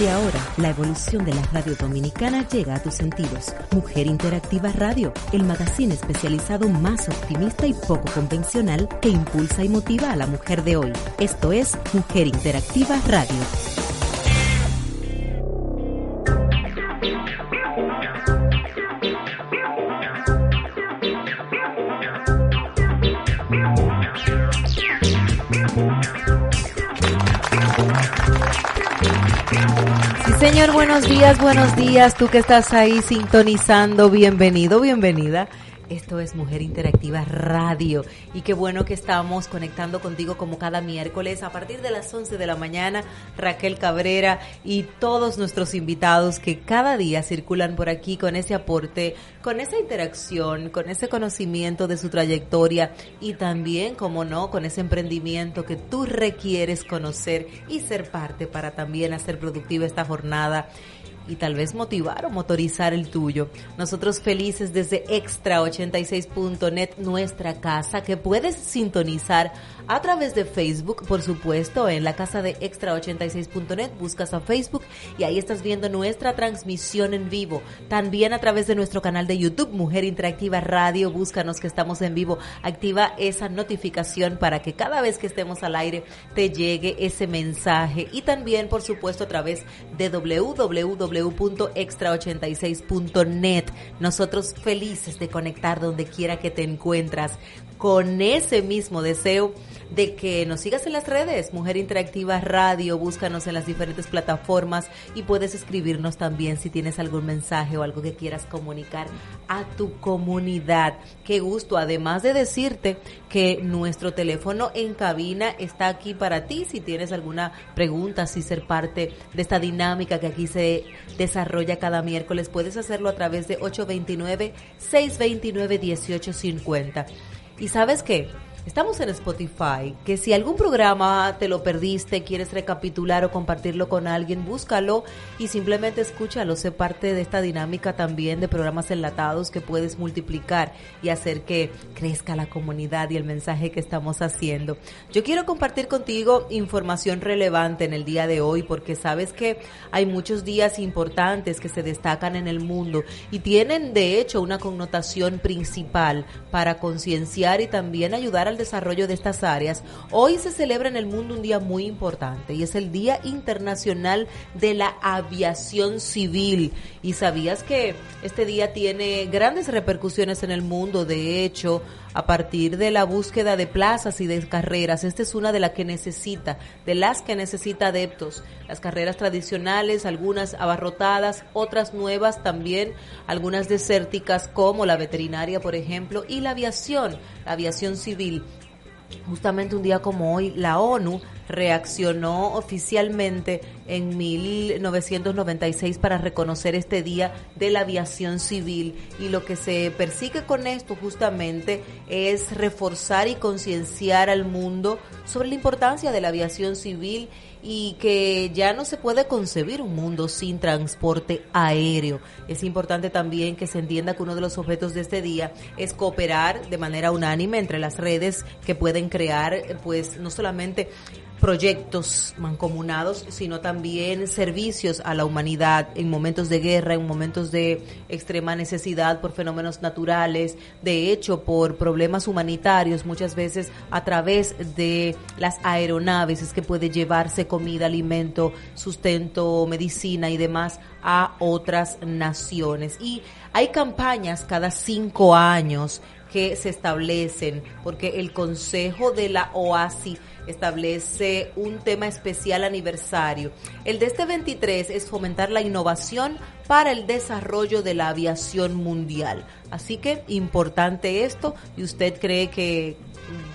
Desde ahora, la evolución de la radio dominicana llega a tus sentidos. Mujer Interactiva Radio, el magazine especializado más optimista y poco convencional que impulsa y motiva a la mujer de hoy. Esto es Mujer Interactiva Radio. Sí, señor, buenos días, buenos días. Tú que estás ahí sintonizando, bienvenido, bienvenida. Esto es Mujer Interactiva Radio y qué bueno que estamos conectando contigo como cada miércoles a partir de las 11 de la mañana. Raquel Cabrera y todos nuestros invitados que cada día circulan por aquí con ese aporte, con esa interacción, con ese conocimiento de su trayectoria y también, como no, con ese emprendimiento que tú requieres conocer y ser parte para también hacer productiva esta jornada y tal vez motivar o motorizar el tuyo. Nosotros felices desde extra86.net, nuestra casa, que puedes sintonizar a través de Facebook, por supuesto, en la casa de extra86.net, buscas a Facebook y ahí estás viendo nuestra transmisión en vivo. También a través de nuestro canal de YouTube, Mujer Interactiva Radio, búscanos que estamos en vivo, activa esa notificación para que cada vez que estemos al aire te llegue ese mensaje y también, por supuesto, a través de www.extra86.net. Nosotros felices de conectar donde quiera que te encuentras con ese mismo deseo de que nos sigas en las redes, Mujer Interactiva Radio, búscanos en las diferentes plataformas y puedes escribirnos también si tienes algún mensaje o algo que quieras comunicar a tu comunidad. Qué gusto, además de decirte que nuestro teléfono en cabina está aquí para ti si tienes alguna pregunta, si ser parte de esta dinámica que aquí se desarrolla cada miércoles, puedes hacerlo a través de 829-629-1850. ¿Y sabes qué? Estamos en Spotify, que si algún programa te lo perdiste, quieres recapitular o compartirlo con alguien, búscalo y simplemente escúchalo. Sé parte de esta dinámica también de programas enlatados que puedes multiplicar y hacer que crezca la comunidad y el mensaje que estamos haciendo. Yo quiero compartir contigo información relevante en el día de hoy porque sabes que hay muchos días importantes que se destacan en el mundo y tienen de hecho una connotación principal para concienciar y también ayudar al desarrollo de estas áreas, hoy se celebra en el mundo un día muy importante y es el Día Internacional de la Aviación Civil. ¿Y sabías que este día tiene grandes repercusiones en el mundo? De hecho, a partir de la búsqueda de plazas y de carreras. Esta es una de las que necesita, de las que necesita adeptos. Las carreras tradicionales, algunas abarrotadas, otras nuevas también, algunas desérticas como la veterinaria, por ejemplo, y la aviación, la aviación civil. Justamente un día como hoy, la ONU reaccionó oficialmente en 1996 para reconocer este Día de la Aviación Civil. Y lo que se persigue con esto justamente es reforzar y concienciar al mundo sobre la importancia de la aviación civil y que ya no se puede concebir un mundo sin transporte aéreo. Es importante también que se entienda que uno de los objetos de este día es cooperar de manera unánime entre las redes que pueden crear, pues no solamente proyectos mancomunados, sino también servicios a la humanidad en momentos de guerra, en momentos de extrema necesidad por fenómenos naturales, de hecho por problemas humanitarios, muchas veces a través de las aeronaves es que puede llevarse comida, alimento, sustento, medicina y demás a otras naciones. Y hay campañas cada cinco años que se establecen, porque el Consejo de la OASI establece un tema especial aniversario. El de este 23 es fomentar la innovación para el desarrollo de la aviación mundial. Así que importante esto y usted cree que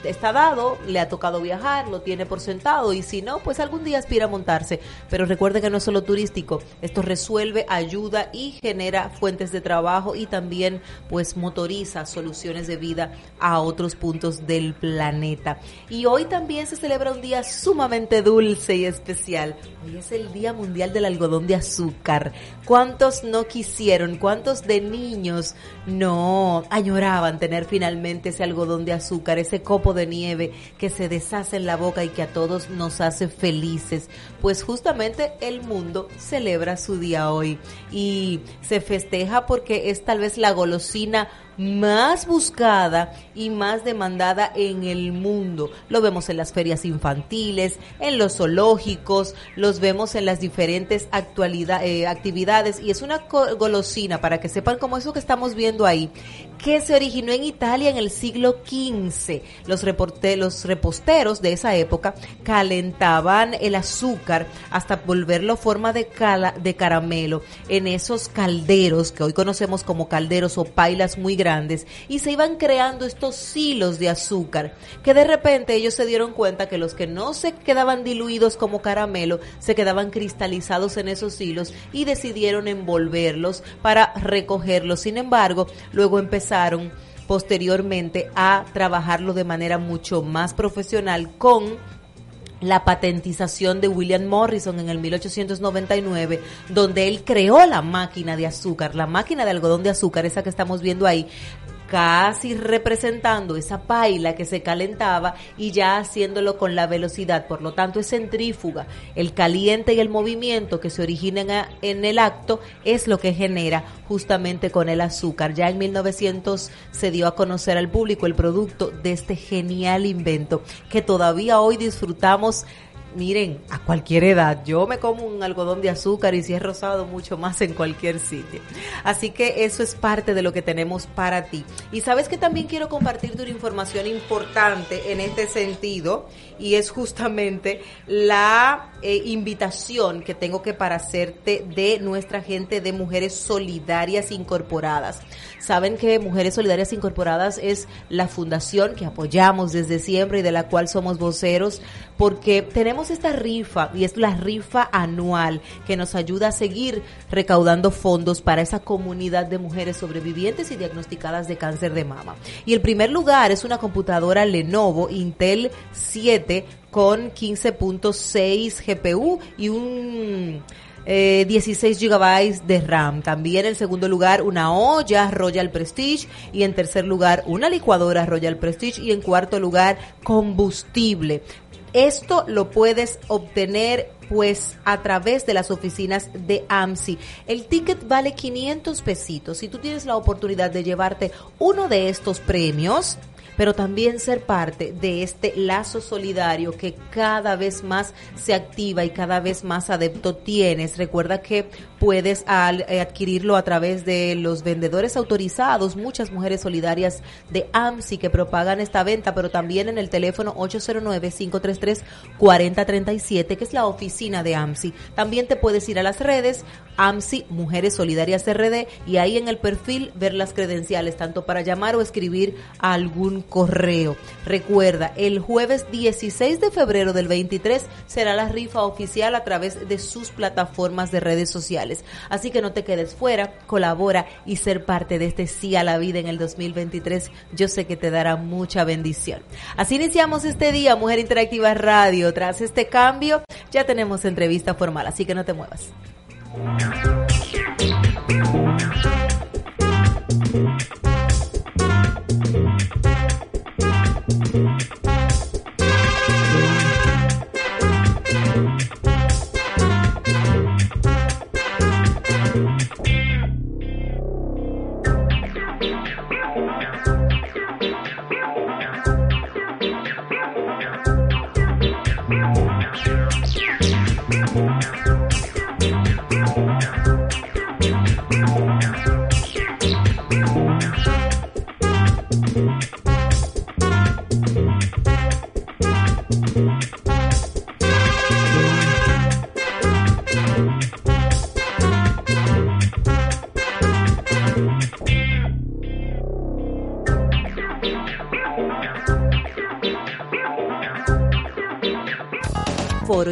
está dado, le ha tocado viajar, lo tiene por sentado y si no, pues algún día aspira a montarse. Pero recuerde que no es solo turístico, esto resuelve, ayuda y genera fuentes de trabajo y también pues motoriza soluciones de vida a otros puntos del planeta. Y hoy también se celebra un día sumamente dulce y especial. Hoy es el Día Mundial del Algodón de Azúcar. ¿Cuántos no quisieron? ¿Cuántos de niños no añoraban tener finalmente ese algodón de azúcar, ese copo de nieve que se deshace en la boca y que a todos nos hace felices. Pues justamente el mundo celebra su día hoy y se festeja porque es tal vez la golosina más buscada y más demandada en el mundo. Lo vemos en las ferias infantiles, en los zoológicos, los vemos en las diferentes actualidad, eh, actividades y es una golosina para que sepan como eso que estamos viendo ahí, que se originó en Italia en el siglo XV. Los, los reposteros de esa época calentaban el azúcar hasta volverlo forma de, de caramelo en esos calderos que hoy conocemos como calderos o pailas muy grandes grandes y se iban creando estos hilos de azúcar que de repente ellos se dieron cuenta que los que no se quedaban diluidos como caramelo se quedaban cristalizados en esos hilos y decidieron envolverlos para recogerlos. Sin embargo, luego empezaron posteriormente a trabajarlo de manera mucho más profesional con la patentización de William Morrison en el 1899, donde él creó la máquina de azúcar, la máquina de algodón de azúcar, esa que estamos viendo ahí, casi representando esa paila que se calentaba y ya haciéndolo con la velocidad. Por lo tanto, es centrífuga. El caliente y el movimiento que se originan en el acto es lo que genera justamente con el azúcar. Ya en 1900 se dio a conocer al público el producto de este genial invento que todavía hoy disfrutamos miren, a cualquier edad. Yo me como un algodón de azúcar y si es rosado, mucho más en cualquier sitio. Así que eso es parte de lo que tenemos para ti. Y sabes que también quiero compartirte una información importante en este sentido y es justamente la eh, invitación que tengo que para hacerte de nuestra gente de Mujeres Solidarias Incorporadas. Saben que Mujeres Solidarias Incorporadas es la fundación que apoyamos desde siempre y de la cual somos voceros porque tenemos esta rifa y es la rifa anual que nos ayuda a seguir recaudando fondos para esa comunidad de mujeres sobrevivientes y diagnosticadas de cáncer de mama. Y el primer lugar es una computadora Lenovo Intel 7 con 15.6 GPU y un 16 eh, GB de RAM. También en segundo lugar una olla Royal Prestige y en tercer lugar una licuadora Royal Prestige y en cuarto lugar combustible. Esto lo puedes obtener pues a través de las oficinas de AMSI. El ticket vale 500 pesitos. Si tú tienes la oportunidad de llevarte uno de estos premios, pero también ser parte de este lazo solidario que cada vez más se activa y cada vez más adepto tienes. Recuerda que puedes eh, adquirirlo a través de los vendedores autorizados, muchas mujeres solidarias de AMSI que propagan esta venta, pero también en el teléfono 809-533-4037, que es la oficina de AMSI. También te puedes ir a las redes AMSI Mujeres Solidarias RD y ahí en el perfil ver las credenciales, tanto para llamar o escribir a algún correo. Recuerda, el jueves 16 de febrero del 23 será la rifa oficial a través de sus plataformas de redes sociales. Así que no te quedes fuera, colabora y ser parte de este sí a la vida en el 2023. Yo sé que te dará mucha bendición. Así iniciamos este día, Mujer Interactiva Radio. Tras este cambio, ya tenemos entrevista formal, así que no te muevas.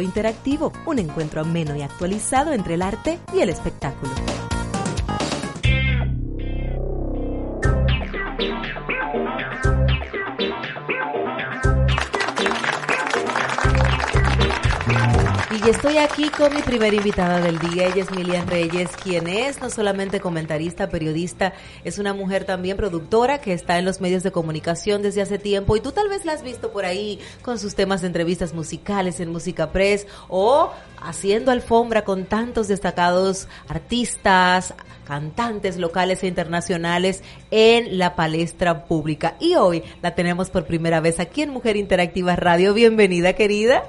Interactivo, un encuentro ameno y actualizado entre el arte y el espectáculo. Y estoy aquí con mi primera invitada del día. Ella es Milian Reyes, quien es no solamente comentarista, periodista, es una mujer también productora que está en los medios de comunicación desde hace tiempo. Y tú tal vez la has visto por ahí con sus temas de entrevistas musicales en Música Press o haciendo alfombra con tantos destacados artistas, cantantes locales e internacionales en la palestra pública. Y hoy la tenemos por primera vez aquí en Mujer Interactiva Radio. Bienvenida, querida.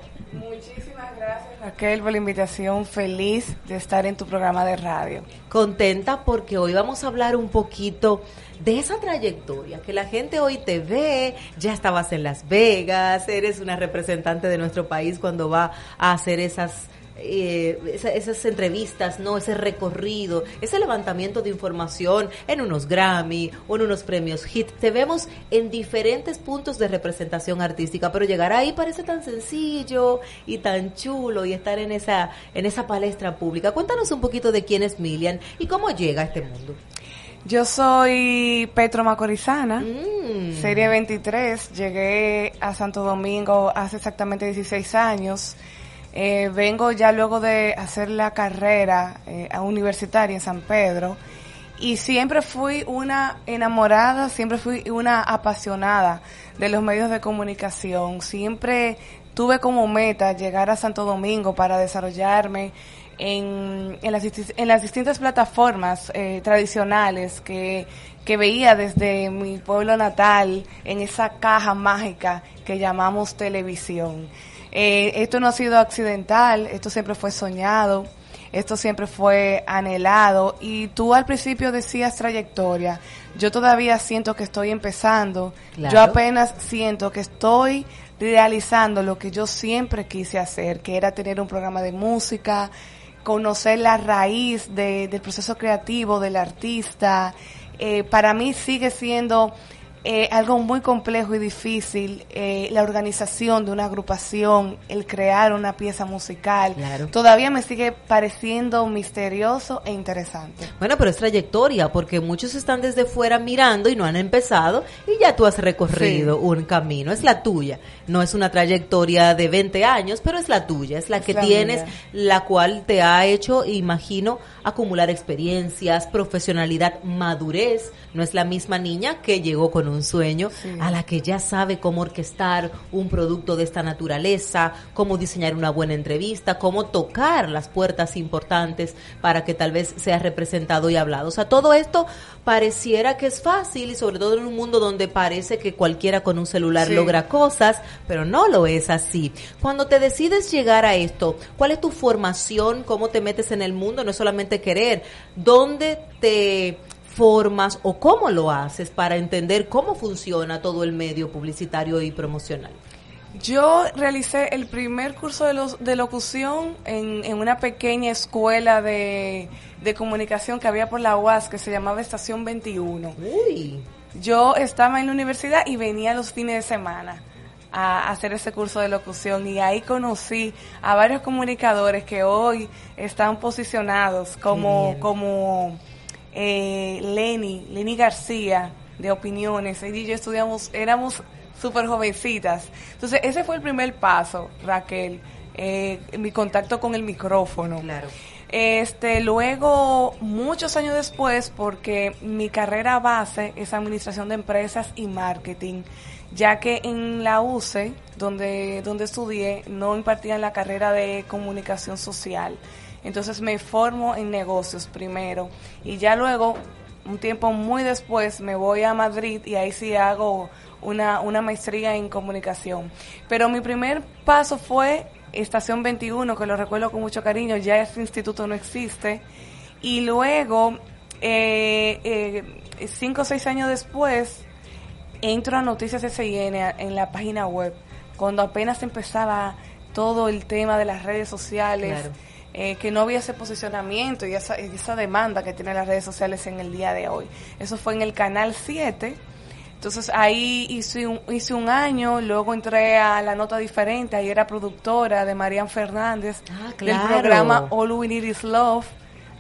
Raquel por la invitación, feliz de estar en tu programa de radio. Contenta porque hoy vamos a hablar un poquito de esa trayectoria, que la gente hoy te ve, ya estabas en Las Vegas, eres una representante de nuestro país cuando va a hacer esas eh, esa- esas entrevistas, no ese recorrido, ese levantamiento de información en unos Grammy o en unos premios HIT. Te vemos en diferentes puntos de representación artística, pero llegar ahí parece tan sencillo y tan chulo y estar en esa en esa palestra pública. Cuéntanos un poquito de quién es Milian y cómo llega a este mundo. Yo soy Petro Macorizana, Mm. serie 23, llegué a Santo Domingo hace exactamente 16 años. Eh, vengo ya luego de hacer la carrera eh, universitaria en San Pedro y siempre fui una enamorada, siempre fui una apasionada de los medios de comunicación. Siempre tuve como meta llegar a Santo Domingo para desarrollarme en, en, las, en las distintas plataformas eh, tradicionales que, que veía desde mi pueblo natal, en esa caja mágica que llamamos televisión. Eh, esto no ha sido accidental, esto siempre fue soñado, esto siempre fue anhelado y tú al principio decías trayectoria, yo todavía siento que estoy empezando, Claro. yo apenas siento que estoy realizando lo que yo siempre quise hacer, que era tener un programa de música, conocer la raíz de- del proceso creativo del artista. Eh, para mí sigue siendo eh, algo muy complejo y difícil eh, la organización de una agrupación, el crear una pieza musical. Claro. Todavía me sigue pareciendo misterioso e interesante. Bueno, pero es trayectoria, porque muchos están desde fuera mirando y no han empezado y ya tú has recorrido Sí. un camino, es la tuya. No es una trayectoria de 20 años, pero es la tuya, es la Es que la tienes, mía. la cual te ha hecho, imagino, acumular experiencias, profesionalidad, madurez. No es la misma niña que llegó con un sueño, Sí. a la que ya sabe cómo orquestar un producto de esta naturaleza, cómo diseñar una buena entrevista, cómo tocar las puertas importantes para que tal vez sea representado y hablado. O sea, todo esto pareciera que es fácil y sobre todo en un mundo donde parece que cualquiera con un celular Sí. logra cosas, pero no lo es así. Cuando te decides llegar a esto, ¿cuál es tu formación? ¿Cómo te metes en el mundo? No es solamente querer. ¿Dónde te formas o cómo lo haces para entender cómo funciona todo el medio publicitario y promocional? Yo realicé el primer curso de, los, de locución en, en una pequeña escuela de, de comunicación que había por la UAS que se llamaba Estación 21. Uy, Yo estaba en la universidad y venía los fines de semana a hacer ese curso de locución y ahí conocí a varios comunicadores que hoy están posicionados como, bien. como eh, Lenny, Lenny García de Opiniones. Ella y yo estudiamos, éramos súper jovencitas. Entonces ese fue el primer paso, Raquel, eh, mi contacto con el micrófono. claro. Este, luego, muchos años después, porque mi carrera base es administración de empresas y marketing, ya que en la UCE, donde, donde estudié, no impartían la carrera de comunicación social. Entonces me formo en negocios primero y ya luego, un tiempo muy después, me voy a Madrid y ahí sí hago una, una maestría en comunicación. Pero mi primer paso fue Estación 21, que lo recuerdo con mucho cariño, ya ese instituto no existe. Y luego, eh, eh, cinco o seis años después, entro a Noticias SIN en la página web, cuando apenas empezaba todo el tema de las redes sociales. Eh, que no había ese posicionamiento y esa, y esa demanda que tienen las redes sociales en el día de hoy. Eso fue en el canal 7. Entonces ahí hice un, hice un año, luego entré a La Nota Diferente, ahí era productora de Marian Fernández, Ah, del programa All We Need Is Love.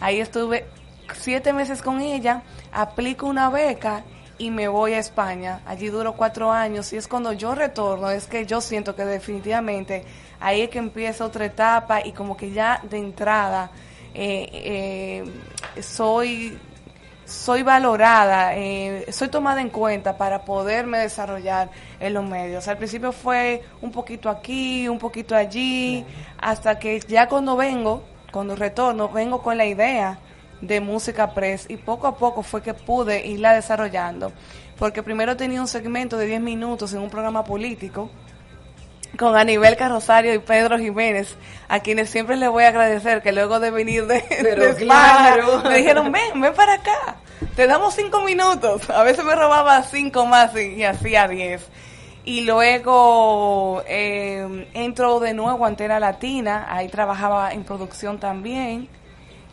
Ahí estuve siete meses con ella, aplico una beca y me voy a España. Allí duro cuatro años y es cuando yo retorno, es que yo siento que definitivamente ahí es que empieza otra etapa y como que ya de entrada eh, eh, soy soy valorada, eh, soy tomada en cuenta para poderme desarrollar en los medios. Al principio fue un poquito aquí, un poquito allí, hasta que ya cuando vengo, cuando retorno, vengo con la idea de música press y poco a poco fue que pude irla desarrollando. Porque primero tenía un segmento de 10 minutos en un programa político con Anibel Carrosario y Pedro Jiménez, a quienes siempre les voy a agradecer que luego de venir de, de España, claro. me dijeron, ven, ven para acá, te damos cinco minutos. A veces me robaba cinco más y, y hacía diez. Y luego eh, entro de nuevo a Antena Latina, ahí trabajaba en producción también.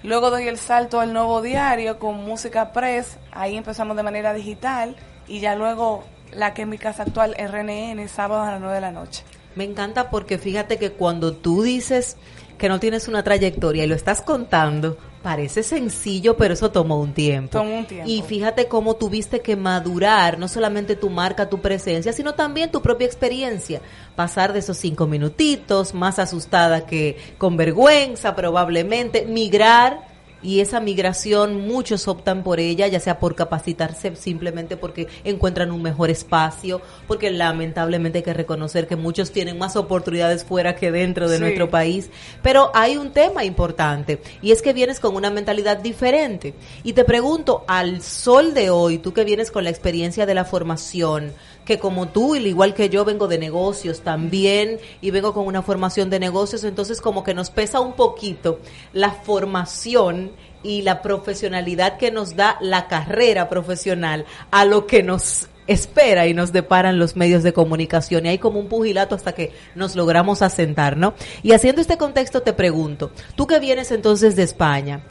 Luego doy el salto al nuevo diario con música press, ahí empezamos de manera digital y ya luego la que es mi casa actual, RNN, sábado a las 9 de la noche. Me encanta porque fíjate que cuando tú dices que no tienes una trayectoria y lo estás contando, parece sencillo, pero eso tomó un tiempo. Tomó un tiempo. Y fíjate cómo tuviste que madurar, no solamente tu marca, tu presencia, sino también tu propia experiencia. Pasar de esos cinco minutitos, más asustada que con vergüenza probablemente, migrar y esa migración muchos optan por ella, ya sea por capacitarse simplemente porque encuentran un mejor espacio, porque lamentablemente hay que reconocer que muchos tienen más oportunidades fuera que dentro de Sí. nuestro país. Pero hay un tema importante y es que vienes con una mentalidad diferente. Y te pregunto, al sol de hoy, tú que vienes con la experiencia de la formación, que como tú, al igual que yo, vengo de negocios también y vengo con una formación de negocios, entonces como que nos pesa un poquito la formación y la profesionalidad que nos da la carrera profesional a lo que nos espera y nos deparan los medios de comunicación y hay como un pugilato hasta que nos logramos asentar, ¿no? Y haciendo este contexto te pregunto, tú que vienes entonces de España,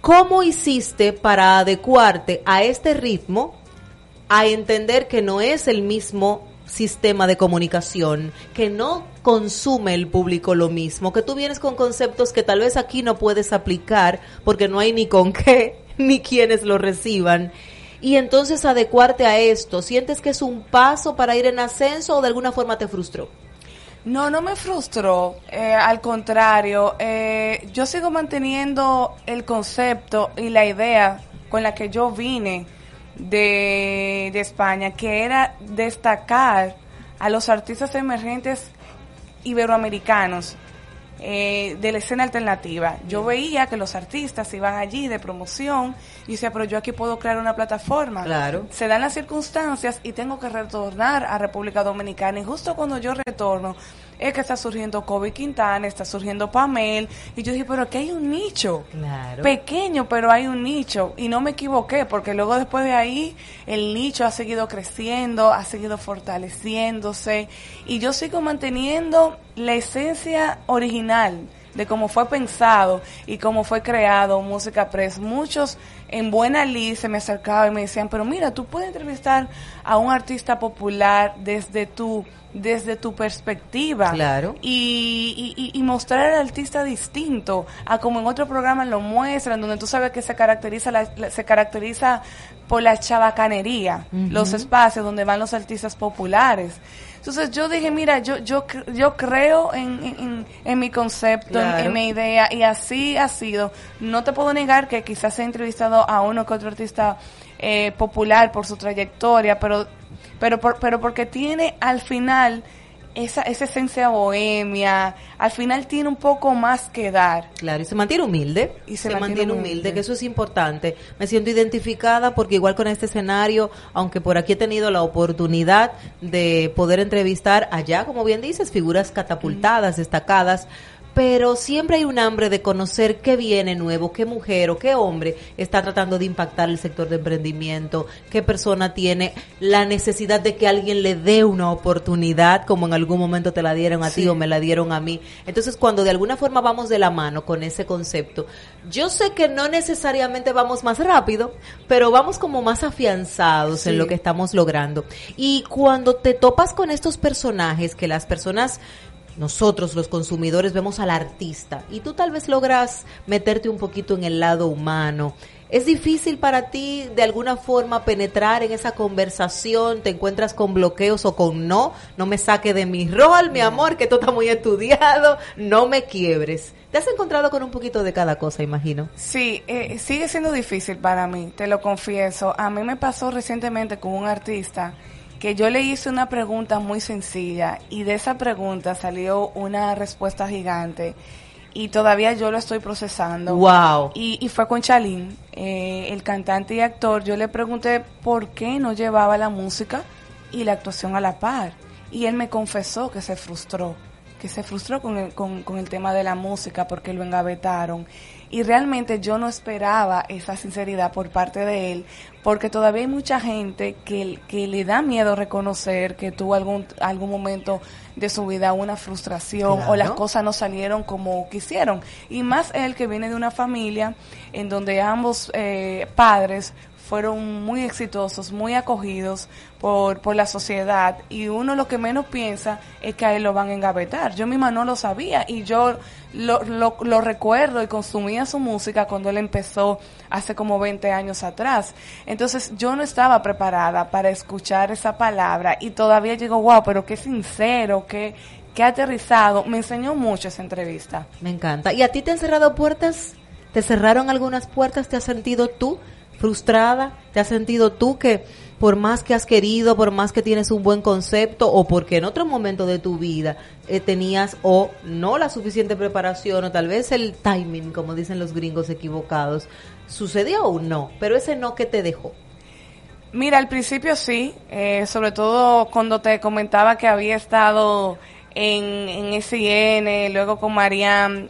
¿cómo hiciste para adecuarte a este ritmo a entender que no es el mismo sistema de comunicación, que no consume el público lo mismo, que tú vienes con conceptos que tal vez aquí no puedes aplicar porque no hay ni con qué, ni quienes lo reciban. Y entonces adecuarte a esto, ¿sientes que es un paso para ir en ascenso o de alguna forma te frustró? No, no me frustró, eh, al contrario, eh, yo sigo manteniendo el concepto y la idea con la que yo vine de, de España, que era destacar a los artistas emergentes iberoamericanos eh, de la escena alternativa. Yo veía que los artistas iban allí de promoción y decía, pero yo aquí puedo crear una plataforma. Claro. Se dan las circunstancias y tengo que retornar a República Dominicana. Y justo cuando yo retorno, es que está surgiendo Kobe Quintana, está surgiendo Pamel. Y yo dije, pero aquí hay un nicho. Claro. Pequeño, pero hay un nicho. Y no me equivoqué, porque luego después de ahí, el nicho ha seguido creciendo, ha seguido fortaleciéndose. Y yo sigo manteniendo la esencia original de cómo fue pensado y cómo fue creado Música Press. Muchos en buena lid se me acercaban y me decían, pero mira, tú puedes entrevistar a un artista popular desde tu, desde tu perspectiva. Claro. Y, y, mostrar al artista distinto a como en otro programa lo muestran, donde tú sabes que se caracteriza, la- la- se caracteriza por la chabacanería, los espacios donde van los artistas populares. Entonces yo dije, mira, yo yo yo creo en, en, mi concepto, en- Claro. en, mi idea, y así ha sido. No te puedo negar que quizás he entrevistado a uno que otro artista eh, popular por su trayectoria, pero pero por- pero porque tiene al final esa, esa esencia bohemia, al final tiene un poco más que dar. Claro, y se mantiene humilde. Y se, se mantiene, mantiene humilde, humilde. que eso es importante. Me siento identificada porque igual con este escenario, aunque por aquí he tenido la oportunidad de poder entrevistar allá, como bien dices, figuras catapultadas, destacadas, pero siempre hay un hambre de conocer qué viene nuevo, qué mujer o qué hombre está tratando de impactar el sector de emprendimiento, qué persona tiene la necesidad de que alguien le dé una oportunidad, como en algún momento te la dieron a ti o me la dieron a mí. Entonces, cuando de alguna forma vamos de la mano con ese concepto, yo sé que no necesariamente vamos más rápido, pero vamos como más afianzados en lo que estamos logrando. Y cuando te topas con estos personajes que las personas nosotros los consumidores vemos al artista y tú tal vez logras meterte un poquito en el lado humano. ¿Es difícil para ti de alguna forma penetrar en esa conversación? ¿Te encuentras con bloqueos o con no? No me saque de mi rol, mi amor, que tú estás muy estudiado, no me quiebres. ¿Te has encontrado con un poquito de cada cosa, imagino? Sí, eh, sigue siendo difícil para mí, te lo confieso. A mí me pasó recientemente con un artista que yo le hice una pregunta muy sencilla y de esa pregunta salió una respuesta gigante y todavía yo lo estoy procesando. Wow. Y, y fue con Chalín, eh, el cantante y actor. Yo le pregunté por qué no llevaba la música y la actuación a la par. Y él me confesó que se frustró, que se frustró con el, con, con el tema de la música porque lo engavetaron. Y realmente yo no esperaba esa sinceridad por parte de él, porque todavía hay mucha gente que, que le da miedo reconocer que tuvo algún, algún momento de su vida una frustración o las cosas no salieron como quisieron. Y más él que viene de una familia en donde ambos eh, padres fueron muy exitosos, muy acogidos por, por la sociedad y uno lo que menos piensa es que a él lo van a engavetar. Yo misma no lo sabía y yo lo, lo, recuerdo y consumía su música cuando él empezó hace como 20 años atrás. Entonces yo no estaba preparada para escuchar esa palabra y todavía digo, wow, pero qué sincero, qué, qué aterrizado. Me enseñó mucho esa entrevista. Me encanta. ¿Y a ti te han cerrado puertas? ¿Te cerraron algunas puertas? ¿Te has sentido tú frustrada? ¿Te has sentido tú que por más que has querido, por más que tienes un buen concepto o porque en otro momento de tu vida eh, tenías o no la suficiente preparación o tal vez el timing, como dicen los gringos equivocados, sucedió o no? Pero ese no que te dejó. Mira, al principio sí, eh, sobre todo cuando te comentaba que había estado en, en SIN, luego con Mariam.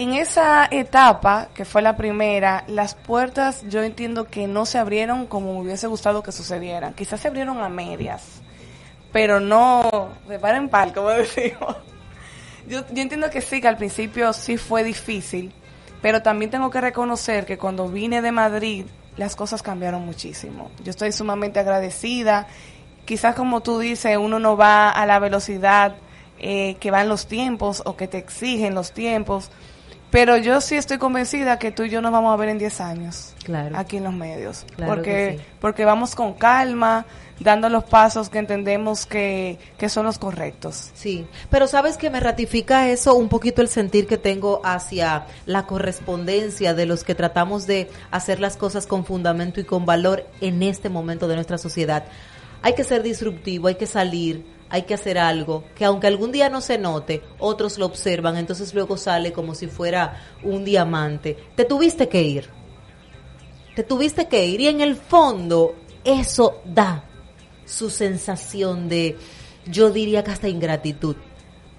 En esa etapa, que fue la primera, las puertas yo entiendo que no se abrieron como me hubiese gustado que sucedieran. Quizás se abrieron a medias, pero no de par en par, como decimos. Yo, yo entiendo que sí, que al principio sí fue difícil, pero también tengo que reconocer que cuando vine de Madrid, las cosas cambiaron muchísimo. Yo estoy sumamente agradecida. Quizás como tú dices, uno no va a la velocidad eh, que van los tiempos o que te exigen los tiempos, pero yo sí estoy convencida que tú y yo nos vamos a ver en 10 años Claro. aquí en los medios. Claro porque, sí. porque vamos con calma, dando los pasos que entendemos que, que son los correctos. Sí, pero sabes que me ratifica eso un poquito el sentir que tengo hacia la correspondencia de los que tratamos de hacer las cosas con fundamento y con valor en este momento de nuestra sociedad. Hay que ser disruptivo, hay que salir, hay que hacer algo que aunque algún día no se note, otros lo observan, entonces luego sale como si fuera un diamante. Te tuviste que ir. Te tuviste que ir y en el fondo eso da su sensación de, yo diría que hasta ingratitud,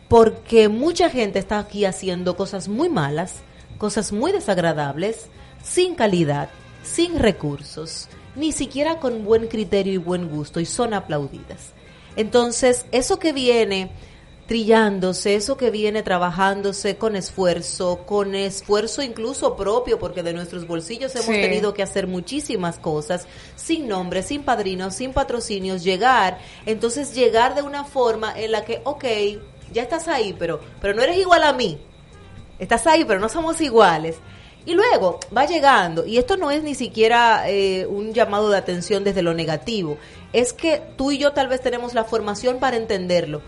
porque mucha gente está aquí haciendo cosas muy malas, cosas muy desagradables, sin calidad, sin recursos, ni siquiera con buen criterio y buen gusto, y son aplaudidas. Entonces, eso que viene trillándose, eso que viene trabajándose con esfuerzo, con esfuerzo incluso propio, porque de nuestros bolsillos hemos Sí. tenido que hacer muchísimas cosas, sin nombres, sin padrinos, sin patrocinios, llegar, entonces llegar de una forma en la que, ok, ya estás ahí, pero, pero no eres igual a mí, estás ahí, pero no somos iguales. Y luego va llegando, y esto no es ni siquiera eh, un llamado de atención desde lo negativo, es que tú y yo tal vez tenemos la formación para entenderlo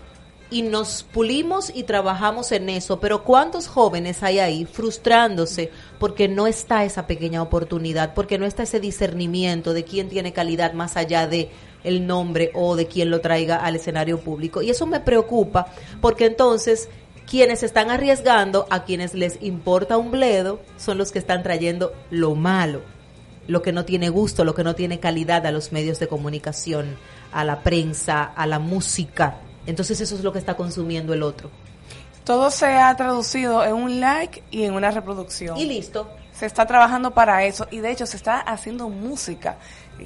y nos pulimos y trabajamos en eso, pero ¿cuántos jóvenes hay ahí frustrándose porque no está esa pequeña oportunidad, porque no está ese discernimiento de quién tiene calidad más allá de el nombre o de quién lo traiga al escenario público? Y eso me preocupa porque entonces quienes están arriesgando, a quienes les importa un bledo, son los que están trayendo lo malo, lo que no tiene gusto, lo que no tiene calidad a los medios de comunicación, a la prensa, a la música. Entonces eso es lo que está consumiendo el otro. Todo se ha traducido en un like y en una reproducción. Y listo. Se está trabajando para eso y de hecho se está haciendo música,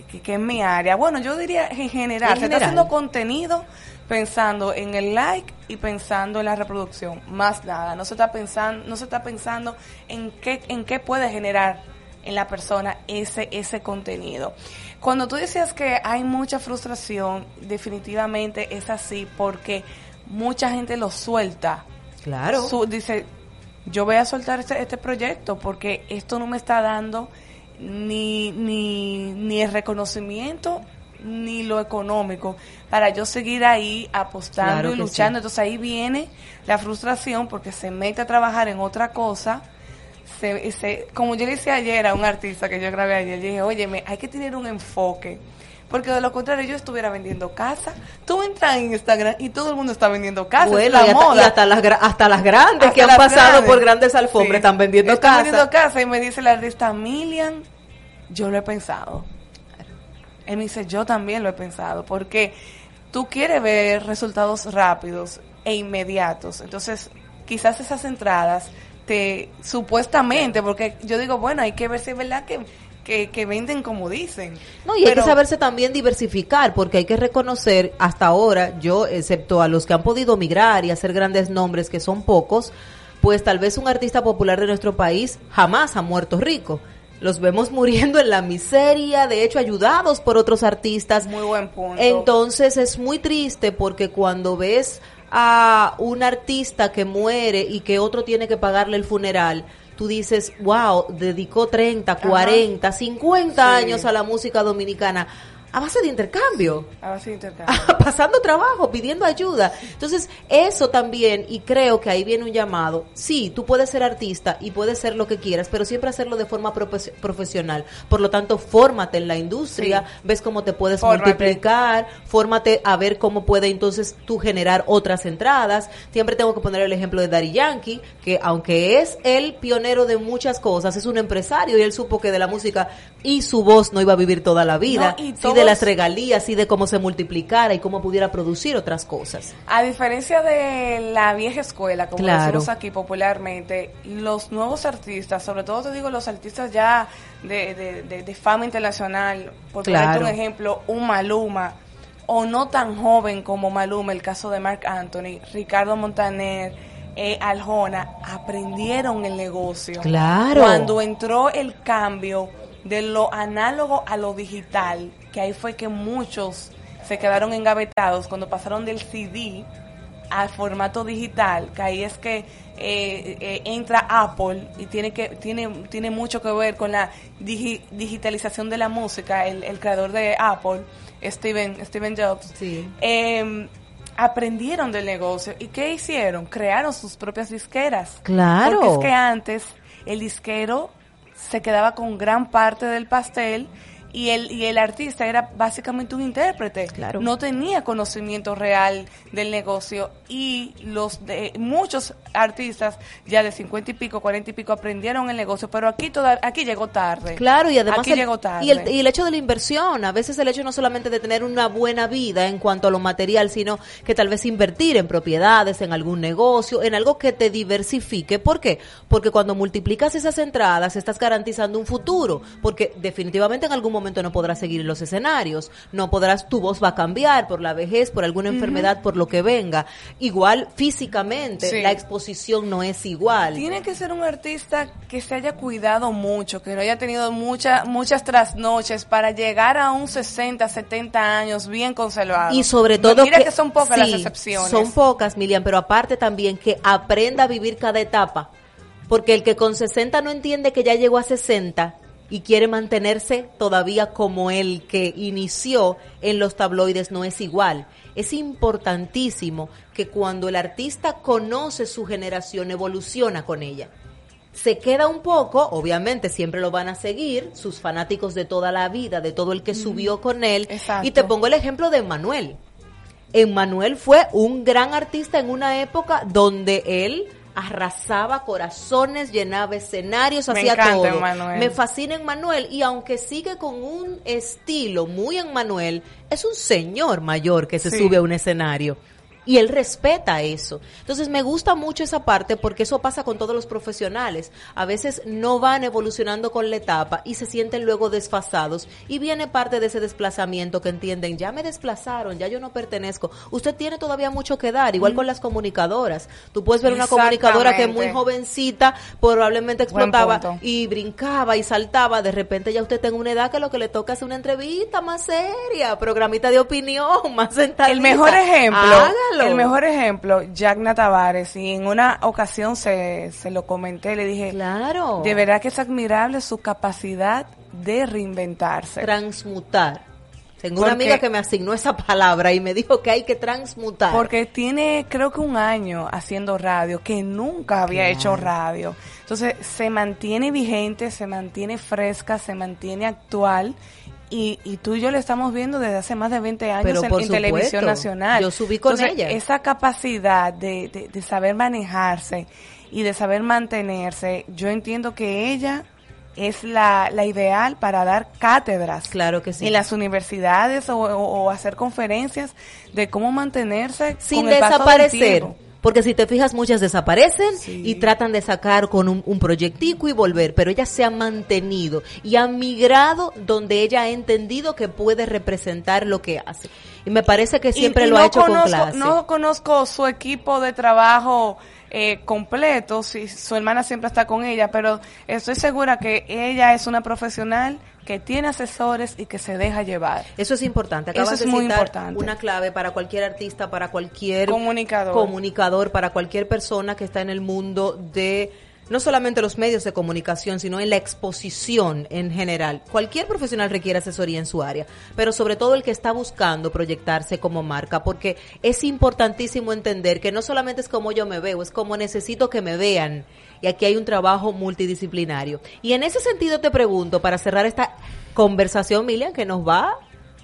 que, que es mi área. Bueno, yo diría en general, En se está haciendo contenido pensando en el like y pensando en la reproducción, más nada. No se está pensando, no se está pensando en qué en qué puede generar en la persona ese ese contenido. Cuando tú decías que hay mucha frustración, definitivamente es así porque mucha gente lo suelta. Claro. Su- dice, yo voy a soltar este, este proyecto porque esto no me está dando ni, ni, ni el reconocimiento ni lo económico para yo seguir ahí apostando Claro y luchando. sí. Entonces ahí viene la frustración porque se mete a trabajar en otra cosa. Se, se- como yo le decía ayer a un artista que yo grabé ayer, dije, oye, hay que tener un enfoque. Porque de lo contrario yo estuviera vendiendo casa. Tú entras en Instagram y todo el mundo está vendiendo casa. es Bueno, la y hasta, moda. y hasta las, hasta las grandes que han pasado grandes. por grandes alfombras Sí. están vendiendo Están casa. vendiendo casa y me dice el artista Milian, yo lo he pensado. Él me dice, yo también lo he pensado, porque tú quieres ver resultados rápidos e inmediatos. Entonces, quizás esas entradas te, supuestamente, porque yo digo, bueno, hay que ver si es verdad que, que, que venden como dicen. No, y hay que saberse también diversificar, porque hay que reconocer, hasta ahora, yo, excepto a los que han podido migrar y hacer grandes nombres, que son pocos, pues tal vez un artista popular de nuestro país jamás ha muerto rico. Los vemos muriendo en la miseria, de hecho ayudados por otros artistas. Muy buen punto. Entonces es muy triste porque cuando ves a un artista que muere y que otro tiene que pagarle el funeral, tú dices, wow, dedicó 30, 40, 50 Sí. años a la música dominicana a base de intercambio. A ver si intercambio. pasando trabajo, pidiendo ayuda. Entonces, eso también, y creo que ahí viene un llamado. Sí, tú puedes ser artista y puedes ser lo que quieras, pero siempre hacerlo de forma profe- profesional. Por lo tanto, fórmate en la industria, Sí. ves cómo te puedes multiplicar, fórmate a ver cómo puede entonces tú generar otras entradas. Siempre tengo que poner el ejemplo de Daddy Yankee, que aunque es el pionero de muchas cosas, es un empresario y él supo que de la música y su voz no iba a vivir toda la vida. No, y sí todos- de las regalías, sí de cómo se multiplicara y cómo pudiera producir otras cosas. A diferencia de la vieja escuela, como Claro. decimos aquí popularmente, los nuevos artistas, sobre todo te digo los artistas ya de, de- de- de fama internacional, por Claro. un ejemplo, un Maluma, o no tan joven como Maluma, el caso de Mark Anthony, Ricardo Montaner, eh, Aljona, aprendieron el negocio. Claro. Cuando entró el cambio de lo análogo a lo digital, que ahí fue que muchos se quedaron engavetados cuando pasaron del CD al formato digital, que ahí es que eh, eh, entra Apple y tiene que tiene tiene mucho que ver con la digi- digitalización de la música, el, el creador de Apple, Steven Steven Jobs. Sí. eh, aprendieron del negocio y qué hicieron crearon sus propias disqueras Claro. porque es que antes el disquero se quedaba con gran parte del pastel y el, y el artista era básicamente un intérprete. Claro. No tenía conocimiento real del negocio y los de, muchos artistas ya de 50 y pico, 40 y pico aprendieron el negocio, pero aquí toda, aquí llegó tarde. Claro, y además aquí el, llegó tarde. Y, el, y el hecho de la inversión, a veces el hecho no solamente de tener una buena vida en cuanto a lo material, sino que tal vez invertir en propiedades, en algún negocio, en algo que te diversifique. ¿Por qué? Porque cuando multiplicas esas entradas estás garantizando un futuro, porque definitivamente en algún momento no podrás seguir en los escenarios, no podrás, tu voz va a cambiar por la vejez, por alguna enfermedad, por lo que venga. Igual físicamente, Sí. la exposición no es igual. Tiene que ser un artista que se haya cuidado mucho, que no haya tenido mucha, muchas trasnoches para llegar a un 60, 70 años bien conservado. Y sobre todo Mira que, son pocas las excepciones. Son pocas, Miriam, pero aparte también que aprenda a vivir cada etapa. Porque el que con 60 no entiende que ya llegó a 60 y quiere mantenerse todavía como el que inició en los tabloides no es igual. Es importantísimo que cuando el artista conoce su generación evoluciona con ella se queda un poco, obviamente siempre lo van a seguir, sus fanáticos de toda la vida, de todo el que subió con él. Exacto. Y te pongo el ejemplo de Manuel. Emmanuel fue un gran artista en una época donde él arrasaba corazones, llenaba escenarios, Me hacía todo. Emmanuel. Me fascina Emmanuel y aunque sigue con un estilo muy Emmanuel, es un señor mayor que se Sí. sube a un escenario. Y él respeta eso. Entonces me gusta mucho esa parte porque eso pasa con todos los profesionales. A veces no van evolucionando con la etapa y se sienten luego desfasados y viene parte de ese desplazamiento que entienden, ya me desplazaron, ya yo no pertenezco. Usted tiene todavía mucho que dar, igual con las comunicadoras. Tú puedes ver una comunicadora que muy jovencita, probablemente explotaba y brincaba y saltaba, de repente ya usted tenga una edad que lo que le toca es una entrevista más seria, programita de opinión, más sentadita. El mejor ejemplo, Hágalo. El mejor ejemplo, Jagna Tavares, y en una ocasión se, se lo comenté, le dije, Claro. de verdad que es admirable su capacidad de reinventarse. transmutar. Tengo una amiga que me asignó esa palabra y me dijo que hay que transmutar. Porque tiene, creo que un año haciendo radio, que nunca había Claro. hecho radio. Entonces, se mantiene vigente, se mantiene fresca, se mantiene actual. Y, y tú y yo lo estamos viendo desde hace más de 20 años Pero en, por en televisión nacional. yo subí con Entonces, ella. Esa capacidad de, de, de saber manejarse y de saber mantenerse, yo entiendo que ella es la, la ideal para dar cátedras Claro que sí. en las universidades o, o- o hacer conferencias de cómo mantenerse Sin con el paso del desaparecer. tiempo. Porque si te fijas, muchas desaparecen Sí. y tratan de sacar con un, un proyectico y volver, pero ella se ha mantenido y ha migrado donde ella ha entendido que puede representar lo que hace. Y me parece que siempre Y- y lo no ha hecho conozco, con clase. No conozco su equipo de trabajo eh, completo, si su hermana siempre está con ella, pero estoy segura que ella es una profesional que tiene asesores y que se deja llevar. Eso es importante. Eso Acabas es de muy citar importante. una clave para cualquier artista, para cualquier Comunicador. comunicador, para cualquier persona que está en el mundo de no solamente los medios de comunicación, sino en la exposición en general. Cualquier profesional requiere asesoría en su área, pero sobre todo el que está buscando proyectarse como marca, porque es importantísimo entender que no solamente es como yo me veo, es como necesito que me vean. Y aquí hay un trabajo multidisciplinario. Y en ese sentido te pregunto, para cerrar esta conversación, Milian, que nos va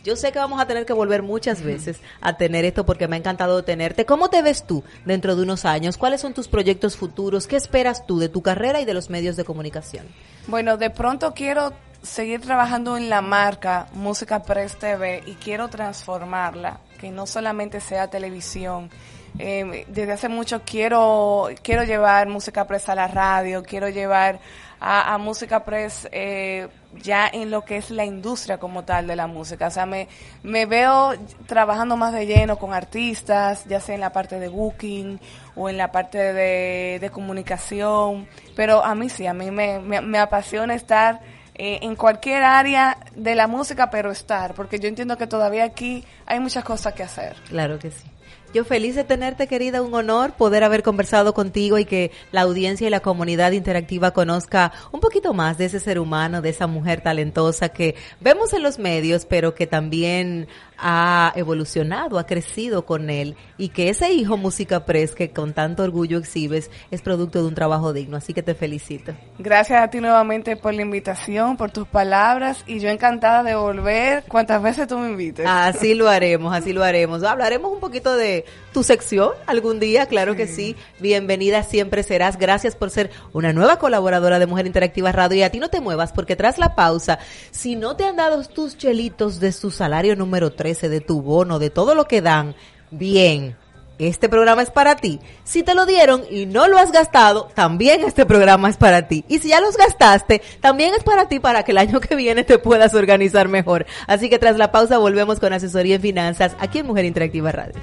yo sé que vamos a tener que volver muchas veces a tener esto porque me ha encantado tenerte. ¿Cómo te ves tú dentro de unos años? ¿Cuáles son tus proyectos futuros? ¿Qué esperas tú de tu carrera y de los medios de comunicación? Bueno, de pronto quiero seguir trabajando en la marca Música Press TV y quiero transformarla, que no solamente sea televisión. Eh, desde hace mucho quiero quiero llevar Música Press a la radio, quiero llevar a, a Música Press eh, ya en lo que es la industria como tal de la música. O sea, me, me veo trabajando más de lleno con artistas, ya sea en la parte de booking o en la parte de, de comunicación. Pero a mí sí, a mí me, me, apasiona estar eh, en cualquier área de la música, pero estar, porque yo entiendo que todavía aquí hay muchas cosas que hacer. Claro que sí. Yo feliz de tenerte, querida, un honor poder haber conversado contigo y que la audiencia y la comunidad interactiva conozca un poquito más de ese ser humano, de esa mujer talentosa que vemos en los medios, pero que también ha evolucionado, ha crecido con él y que ese hijo Música Press que con tanto orgullo exhibes es producto de un trabajo digno. Así que te felicito. Gracias a ti nuevamente por la invitación, por tus palabras y yo encantada de volver cuantas veces tú me invites. Así lo haremos, así lo haremos. Hablaremos un poquito de tu sección algún día, claro que sí. Bienvenida siempre serás. Gracias por ser una nueva colaboradora de Mujer Interactiva Radio. Y a ti no te muevas porque tras la pausa, si no te han dado tus chelitos de su salario número 13, de tu bono, de todo lo que dan, bien. Este programa es para ti. Si te lo dieron y no lo has gastado, también este programa es para ti. Y si ya los gastaste, también es para ti para que el año que viene te puedas organizar mejor. Así que tras la pausa volvemos con asesoría en finanzas aquí en Mujer Interactiva Radio.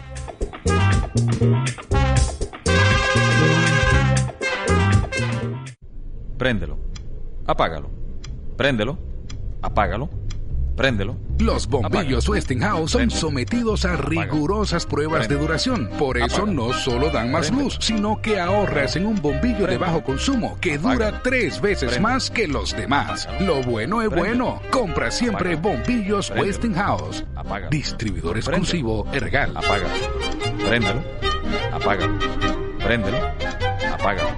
Préndelo. Apágalo. Préndelo. Apágalo. Préndelo. Los bombillos Apaga. Westinghouse son sometidos a Apaga. rigurosas pruebas de duración. Por eso Apaga. no solo dan más luz, sino que ahorras en un bombillo de bajo consumo que dura Apaga. tres veces más que los demás. Apágalo. Lo bueno es bueno. Compra siempre Apaga. bombillos. Westinghouse. Distribuidor exclusivo Ergal. Apágalo. Préndelo. Apágalo. Préndelo. Apágalo.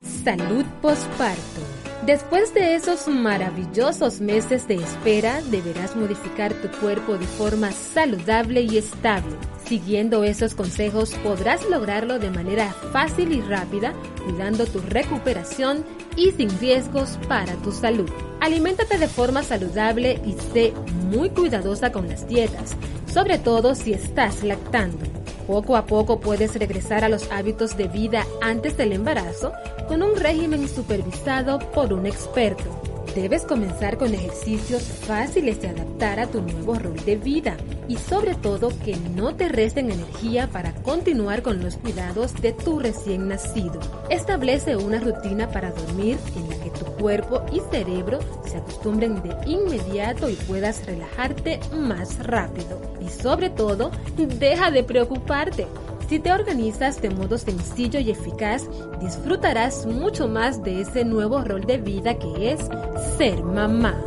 Salud posparto. Después de esos maravillosos meses de espera, deberás modificar tu cuerpo de forma saludable y estable. Siguiendo esos consejos podrás lograrlo de manera fácil y rápida, cuidando tu recuperación y sin riesgos para tu salud. Aliméntate de forma saludable y sé muy cuidadosa con las dietas. sobre todo si estás lactando. Poco a poco puedes regresar a los hábitos de vida antes del embarazo con un régimen supervisado por un experto. Debes comenzar con ejercicios fáciles de adaptar a tu nuevo rol de vida y sobre todo que no te resten energía para continuar con los cuidados de tu recién nacido. Establece una rutina para dormir en la que tu cuerpo y cerebro se acostumbren de inmediato y puedas relajarte más rápido. Y sobre todo, deja de preocuparte. Si te organizas de modo sencillo y eficaz, disfrutarás mucho más de ese nuevo rol de vida que es ser mamá.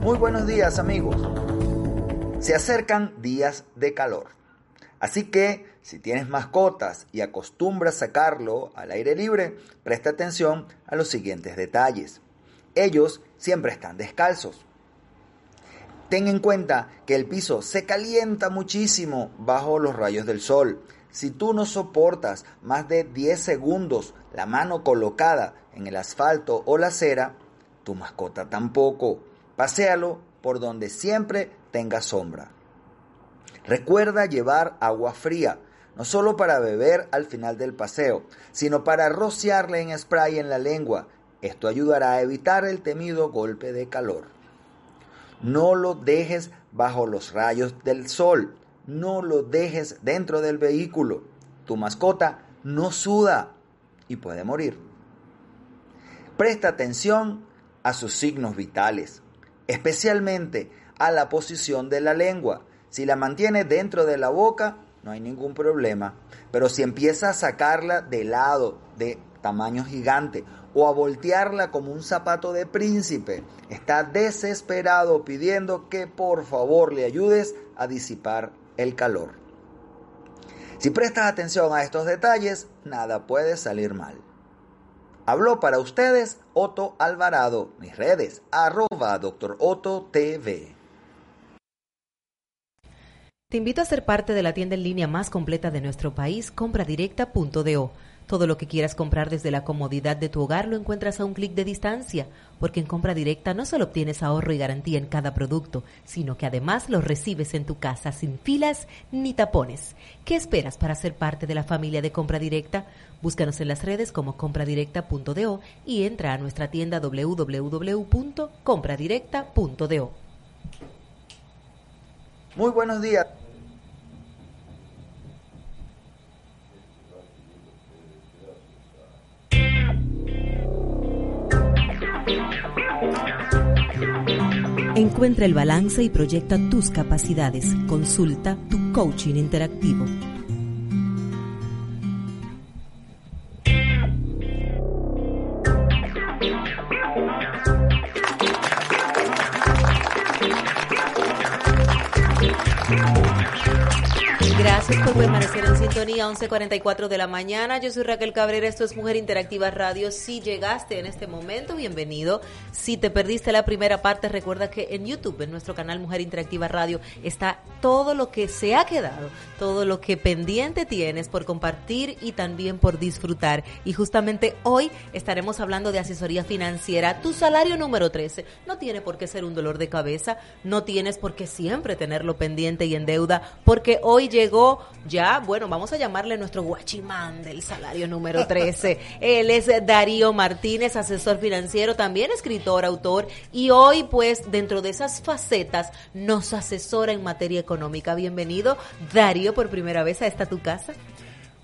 Muy buenos días amigos. Se acercan días de calor. Así que si tienes mascotas y acostumbras sacarlo al aire libre, presta atención a los siguientes detalles. Ellos siempre están descalzos. Ten en cuenta que el piso se calienta muchísimo bajo los rayos del sol. Si tú no soportas más de 10 segundos la mano colocada en el asfalto o la acera, tu mascota tampoco. Paséalo por donde siempre tenga sombra. Recuerda llevar agua fría, no solo para beber al final del paseo, sino para rociarle en spray en la lengua. Esto ayudará a evitar el temido golpe de calor. No lo dejes bajo los rayos del sol. No lo dejes dentro del vehículo. Tu mascota no suda y puede morir. Presta atención a sus signos vitales, especialmente a la posición de la lengua. Si la mantiene dentro de la boca, no hay ningún problema. Pero si empieza a sacarla de lado, de tamaño gigante, o a voltearla como un zapato de príncipe, está desesperado pidiendo que por favor le ayudes a disipar el calor. Si prestas atención a estos detalles, nada puede salir mal. Habló para ustedes Otto Alvarado, mis redes, arroba Dr. Otto TV. Te invito a ser parte de la tienda en línea más completa de nuestro país, compradirecta.do. Todo lo que quieras comprar desde la comodidad de tu hogar lo encuentras a un clic de distancia, porque en compra directa no solo obtienes ahorro y garantía en cada producto, sino que además lo recibes en tu casa sin filas ni tapones. ¿Qué esperas para ser parte de la familia de compra directa? Búscanos en las redes como compradirecta.do y entra a nuestra tienda www.compradirecta.do. Muy buenos días. Encuentra el balance y proyecta tus capacidades. Consulta tu coaching interactivo. Gracias por permanecer en sintonía 11:44 de la mañana. Yo soy Raquel Cabrera, esto es Mujer Interactiva Radio. Si llegaste en este momento, bienvenido. Si te perdiste la primera parte, recuerda que en YouTube, en nuestro canal Mujer Interactiva Radio, está todo lo que se ha quedado, todo lo que pendiente tienes por compartir y también por disfrutar. Y justamente hoy estaremos hablando de asesoría financiera. Tu salario número 13 no tiene por qué ser un dolor de cabeza, no tienes por qué siempre tenerlo pendiente y en deuda, porque hoy llegó ya, bueno, vamos a llamarle nuestro guachimán del salario número 13. Él es Darío Martínez, asesor financiero, también escritor, autor, y hoy pues dentro de esas facetas nos asesora en materia económica. Bienvenido, Darío, por primera vez a esta tu casa.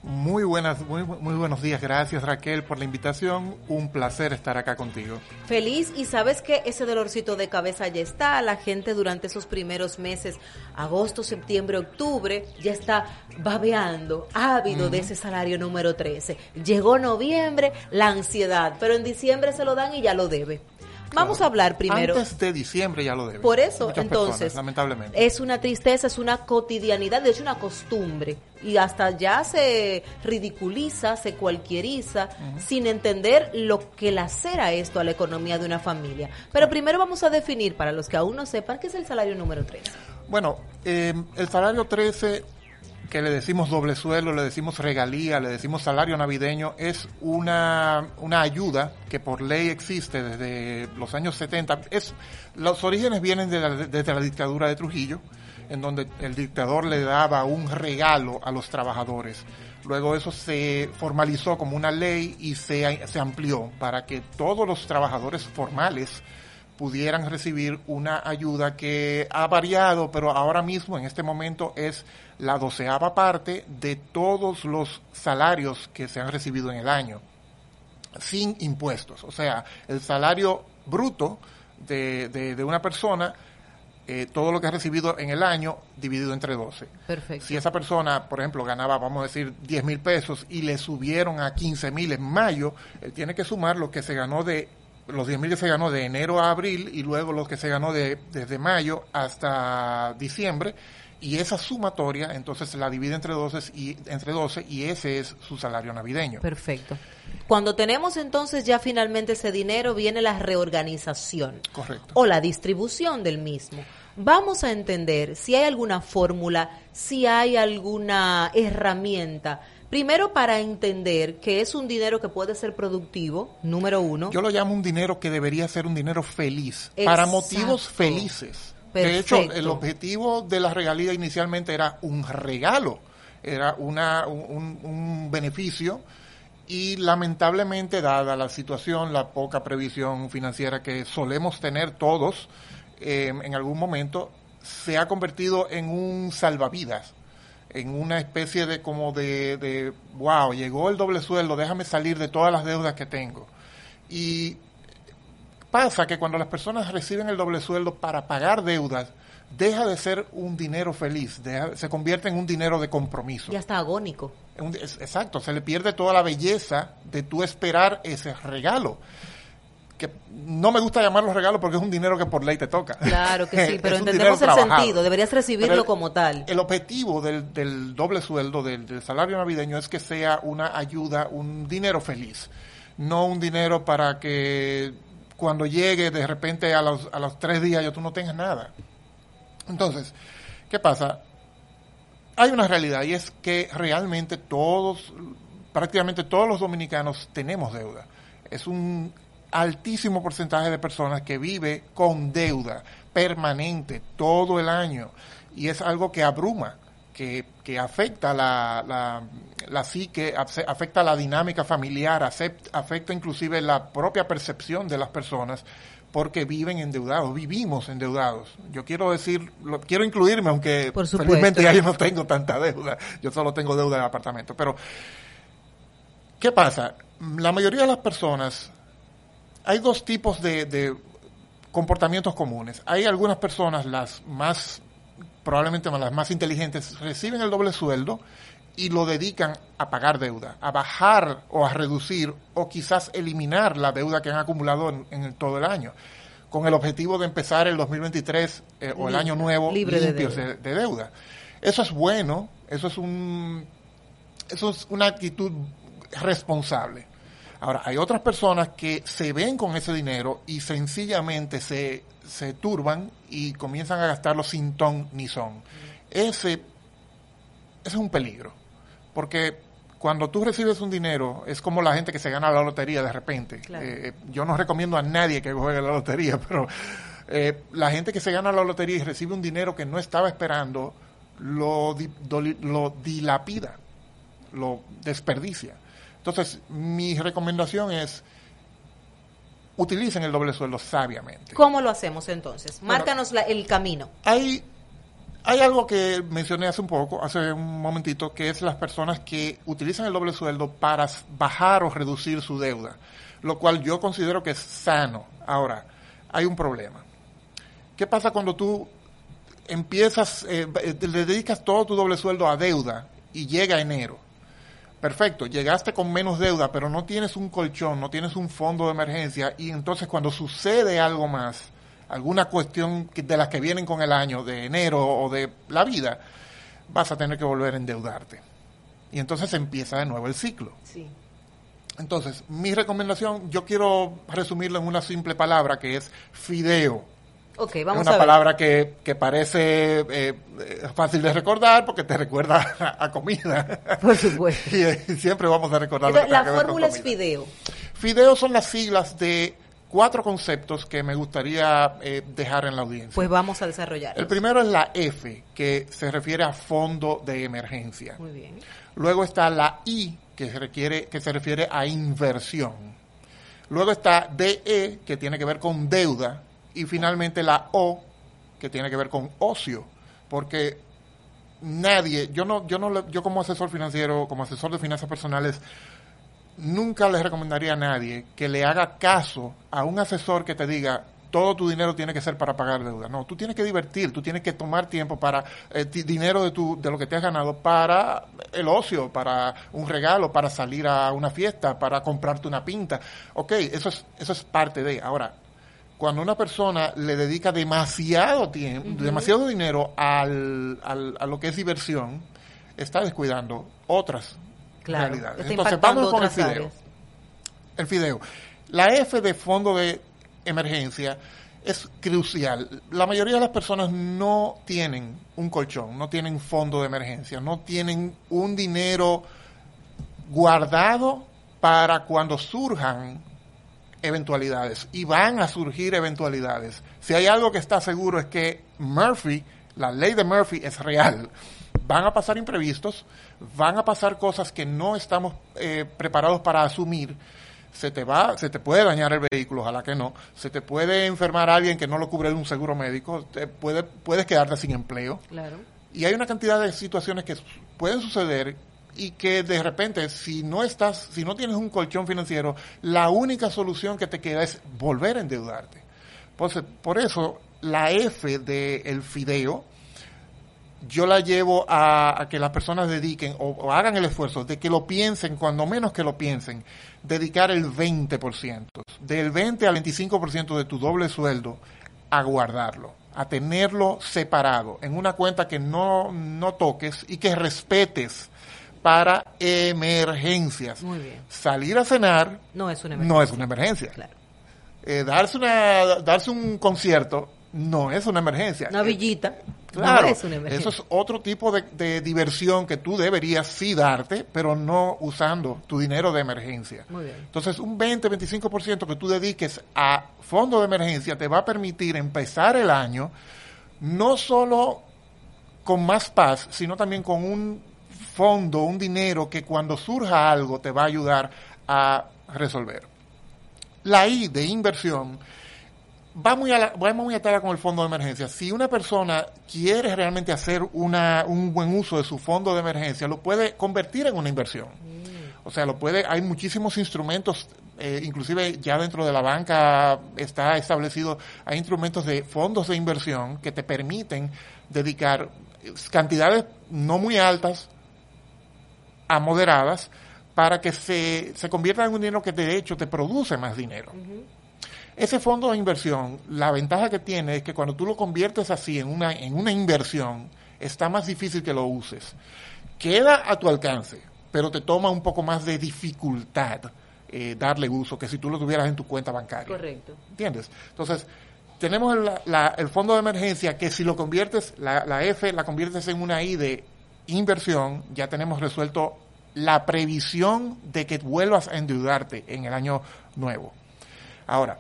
Muy buenas, muy, muy, buenos días. Gracias Raquel por la invitación. Un placer estar acá contigo. Feliz y sabes que ese dolorcito de cabeza ya está. La gente durante esos primeros meses, agosto, septiembre, octubre, ya está babeando, ávido de ese salario número 13. Llegó noviembre, la ansiedad, pero en diciembre se lo dan y ya lo debe. Vamos Claro. a hablar primero. Antes de diciembre ya lo debe. Por eso, Muchas entonces, personas, lamentablemente. es una tristeza, es una cotidianidad, de hecho una costumbre. Y hasta ya se ridiculiza, se cualquieriza, sin entender lo que lacera esto a la economía de una familia. Pero primero vamos a definir, para los que aún no sepan, qué es el salario número 3. Bueno, eh, el salario 13 que le decimos doble suelo, le decimos regalía, le decimos salario navideño, es una, una ayuda que por ley existe desde los años 70. Es, los orígenes vienen de desde la dictadura de Trujillo, en donde el dictador le daba un regalo a los trabajadores. Luego eso se formalizó como una ley y se, se amplió para que todos los trabajadores formales pudieran recibir una ayuda que ha variado, pero ahora mismo en este momento es la doceava parte de todos los salarios que se han recibido en el año, sin impuestos. O sea, el salario bruto de, de- de una persona, eh, todo lo que ha recibido en el año dividido entre 12. Perfecto. Si esa persona, por ejemplo, ganaba, vamos a decir, 10 mil pesos y le subieron a 15 mil en mayo, él tiene que sumar lo que se ganó de los 10 mil que se ganó de enero a abril y luego los que se ganó de, desde mayo hasta diciembre y esa sumatoria entonces la divide entre 12 y, entre 12 y ese es su salario navideño. Perfecto. Cuando tenemos entonces ya finalmente ese dinero, viene la reorganización Correcto. o la distribución del mismo. Vamos a entender si hay alguna fórmula, si hay alguna herramienta. Primero para entender que es un dinero que puede ser productivo, número uno. Yo lo llamo un dinero que debería ser un dinero feliz, para motivos felices. De hecho, el objetivo de la regalía inicialmente era un regalo, era una, un, un beneficio y lamentablemente, dada la situación, la poca previsión financiera que solemos tener todos eh, en algún momento, se ha convertido en un salvavidas en una especie de como de, de, wow, llegó el doble sueldo, déjame salir de todas las deudas que tengo. Y pasa que cuando las personas reciben el doble sueldo para pagar deudas, deja de ser un dinero feliz, deja- se convierte en un dinero de compromiso. Ya está agónico. Un- es- exacto, se le pierde toda la belleza de tú esperar ese regalo. Que no me gusta llamarlo regalo porque es un dinero que por ley te toca. Claro que sí, pero entendemos el trabajado. sentido. Deberías recibirlo el- como tal. El objetivo del, del doble sueldo, del, del salario navideño, es que sea una ayuda, un dinero feliz. No un dinero para que cuando llegue de repente a los, a los tres días ya tú no tengas nada. Entonces, ¿qué pasa? Hay una realidad y es que realmente todos, prácticamente todos los dominicanos tenemos deuda. Es un altísimo porcentaje de personas que vive con deuda permanente todo el año y es algo que abruma, que, que afecta la, la, la psique, afe- afecta la dinámica familiar, afecta inclusive la propia percepción de las personas porque viven endeudados, vivimos endeudados. Yo quiero decir, lo, quiero incluirme, aunque Por felizmente ya yo no tengo tanta deuda, yo solo tengo deuda de apartamento, pero ¿qué pasa? La mayoría de las personas, hay dos tipos de, de comportamientos comunes. Hay algunas personas, las más, probablemente las más inteligentes, reciben el doble sueldo y lo dedican a pagar deuda, a bajar o a reducir o quizás eliminar la deuda que han acumulado en, en el- todo el año, con el objetivo de empezar el 2023 eh, o el año nuevo libre de limpios deuda. de, de deuda. Eso es bueno, eso es un eso es una actitud responsable. Ahora, hay otras personas que se ven con ese dinero y sencillamente se, se turban y comienzan a gastarlo sin ton ni son. Ese, ese es un peligro, porque cuando tú recibes un dinero, es como la gente que se gana la lotería de repente. Claro. Eh, yo no recomiendo a nadie que juegue la lotería, pero eh, la gente que se gana la lotería y recibe un dinero que no estaba esperando, lo dilapida, lo desperdicia. Entonces, mi recomendación es utilicen el doble sueldo sabiamente. ¿Cómo lo hacemos entonces? Bueno, Márcanos la- el camino. Hay, hay algo que mencioné hace un poco, hace un momentito, que es las personas que utilizan el doble sueldo para bajar o reducir su deuda, lo cual yo considero que es sano. Ahora, hay un problema. ¿Qué pasa cuando tú empiezas, eh, eh, le dedicas todo tu doble sueldo a deuda y llega enero? Perfecto, llegaste con menos deuda, pero no tienes un colchón, no tienes un fondo de emergencia y entonces cuando sucede algo más, alguna cuestión de las que vienen con el año, de enero o de la vida, vas a tener que volver a endeudarte. Y entonces empieza de nuevo el ciclo. Sí. Entonces, mi recomendación, yo quiero resumirlo en una simple palabra que es fideo. Ok, Es vamos una a ver. palabra que, que parece eh, eh, fácil de recordar porque te recuerda a, a comida. Por supuesto. y eh, siempre vamos a recordar lo que Entonces, la fórmula es fideo. Fideo son las siglas de cuatro conceptos que me gustaría eh, dejar en la audiencia. Pues vamos a desarrollar. El primero es la F, que se refiere a fondo de emergencia. Muy bien. Luego está la I, que se, requiere, que se refiere a inversión. Luego está DE, que tiene que ver con deuda. Y finalmente la O, que tiene que ver con ocio. Porque nadie, yo no, yo no, yo como asesor financiero, como asesor de finanzas personales, nunca le recomendaría a nadie que le haga caso a un asesor que te diga todo tu dinero tiene que ser para pagar deuda. No, tú tienes que divertir, tú tienes que tomar tiempo para eh, dinero de tu de lo que te has ganado para el ocio, para un regalo, para salir a una fiesta, para comprarte una pinta. Ok, eso es eso es parte de. Ahora, cuando una persona le dedica demasiado tiempo, demasiado dinero al, al- a lo que es diversión, está descuidando otras Claro. realidades. Entonces, vamos con el fideo. áreas. El fideo. La F de fondo de emergencia es crucial. La mayoría de las personas no tienen un colchón, no tienen fondo de emergencia, no tienen un dinero guardado para cuando surjan eventualidades y van a surgir eventualidades. Si hay algo que está seguro es que Murphy, la ley de Murphy es real. Van a pasar imprevistos, van a pasar cosas que no estamos eh, preparados para asumir. Se te va, se te puede dañar el vehículo, ojalá que no. Se te puede enfermar alguien que no lo cubre de un seguro médico. Te puede, puedes quedarte sin empleo. Claro. Y hay una cantidad de situaciones que pueden suceder y que de repente, si no estás, si no tienes un colchón financiero, la única solución que te queda es volver a endeudarte. Por eso, la F del el fideo, yo la llevo a, a que las personas dediquen o, o hagan el esfuerzo de que lo piensen, cuando menos que lo piensen, dedicar el 20%, del 20 al 25% de tu doble sueldo a guardarlo, a tenerlo separado en una cuenta que no, no toques y que respetes para emergencias. Muy bien. Salir a cenar No es una no emergencia. es una emergencia. Claro. Eh, darse, una, darse un concierto no es una emergencia. Una Eh, villita. Claro, No es una emergencia. eso es otro tipo de, de diversión que tú deberías sí darte, pero no usando tu dinero de emergencia. Muy bien. Entonces, un 20-25% que tú dediques a fondo de emergencia te va a permitir empezar el año no solo con más paz, sino también con un fondo, un dinero que cuando surja algo te va a ayudar a resolver. La I de inversión va muy, a la- va muy atada con el fondo de emergencia. Si una persona quiere realmente hacer una, un buen uso de su fondo de emergencia, lo puede convertir en una inversión. O sea, lo puede, hay muchísimos instrumentos, eh, inclusive ya dentro de la banca está establecido, hay instrumentos de fondos de inversión que te permiten dedicar cantidades no muy altas a moderadas para que se, se convierta en un dinero que de hecho te produce más dinero. Ese fondo de inversión, la ventaja que tiene es que cuando tú lo conviertes así en una, en una inversión, está más difícil que lo uses. Queda a tu alcance, pero te toma un poco más de dificultad eh, darle uso que si tú lo tuvieras en tu cuenta bancaria. Correcto. ¿Entiendes? Entonces, tenemos el, la- el fondo de emergencia que si lo conviertes, la, la F la conviertes en una I de inversión, ya tenemos resuelto la previsión de que vuelvas a endeudarte en el año nuevo. Ahora,